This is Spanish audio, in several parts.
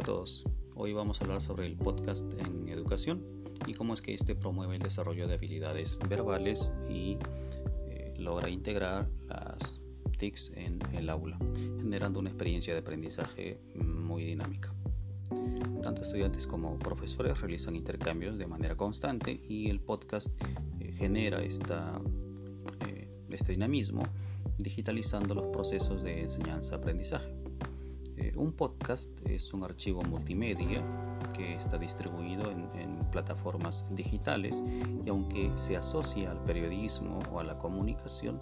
todos. Hoy vamos a hablar sobre el podcast en educación y cómo es que este promueve el desarrollo de habilidades verbales y eh, logra integrar las TICs en el aula, generando una experiencia de aprendizaje muy dinámica. Tanto estudiantes como profesores realizan intercambios de manera constante y el podcast eh, genera esta, eh, este dinamismo digitalizando los procesos de enseñanza-aprendizaje. Eh, un podcast es un archivo multimedia que está distribuido en, plataformas digitales y aunque se asocia al periodismo o a la comunicación,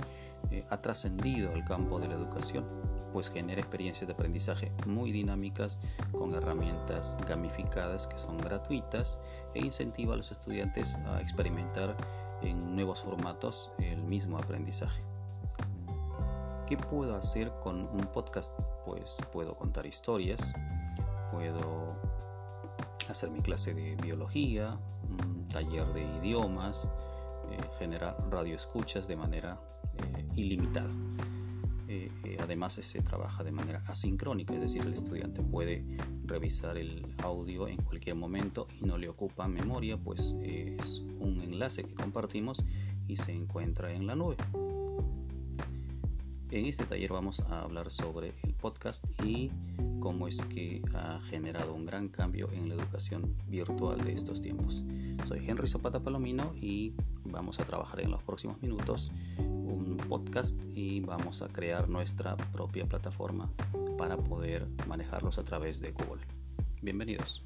eh, ha trascendido al campo de la educación, pues genera experiencias de aprendizaje muy dinámicas con herramientas gamificadas que son gratuitas e incentiva a los estudiantes a experimentar en nuevos formatos el mismo aprendizaje. ¿Qué puedo hacer con un podcast? Pues puedo contar historias, puedo hacer mi clase de biología, un taller de idiomas, eh, generar radioescuchas de manera eh, ilimitada. Eh, además se trabaja de manera asincrónica, es decir, el estudiante puede revisar el audio en cualquier momento y no le ocupa memoria, pues es un enlace que compartimos y se encuentra en la nube. En este taller vamos a hablar sobre el podcast y cómo es que ha generado un gran cambio en la educación virtual de estos tiempos. Soy Henry Zapata Palomino y vamos a trabajar en los próximos minutos un podcast y vamos a crear nuestra propia plataforma para poder manejarlos a través de Google. Bienvenidos.